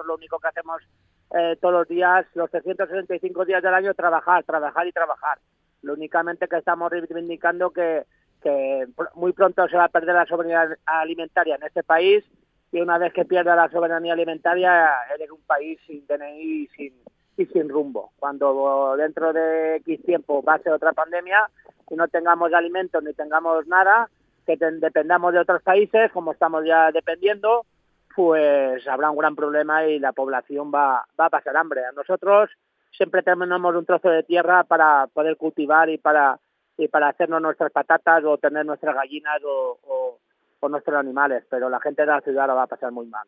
nosotros lo único que hacemos eh, todos los días, los 365 días del año, trabajar, trabajar y trabajar. Lo únicamente que estamos reivindicando que, que muy pronto se va a perder la soberanía alimentaria en este país y una vez que pierda la soberanía alimentaria eres un país sin DNI y sin, y sin rumbo. Cuando dentro de X tiempo pase otra pandemia y no tengamos alimentos ni tengamos nada, que dependamos de otros países, como estamos ya dependiendo, pues habrá un gran problema y la población va, va a pasar hambre. A nosotros siempre tenemos un trozo de tierra para poder cultivar y para y para hacernos nuestras patatas o tener nuestras gallinas o, o, nuestros animales, pero la gente de la ciudad lo va a pasar muy mal.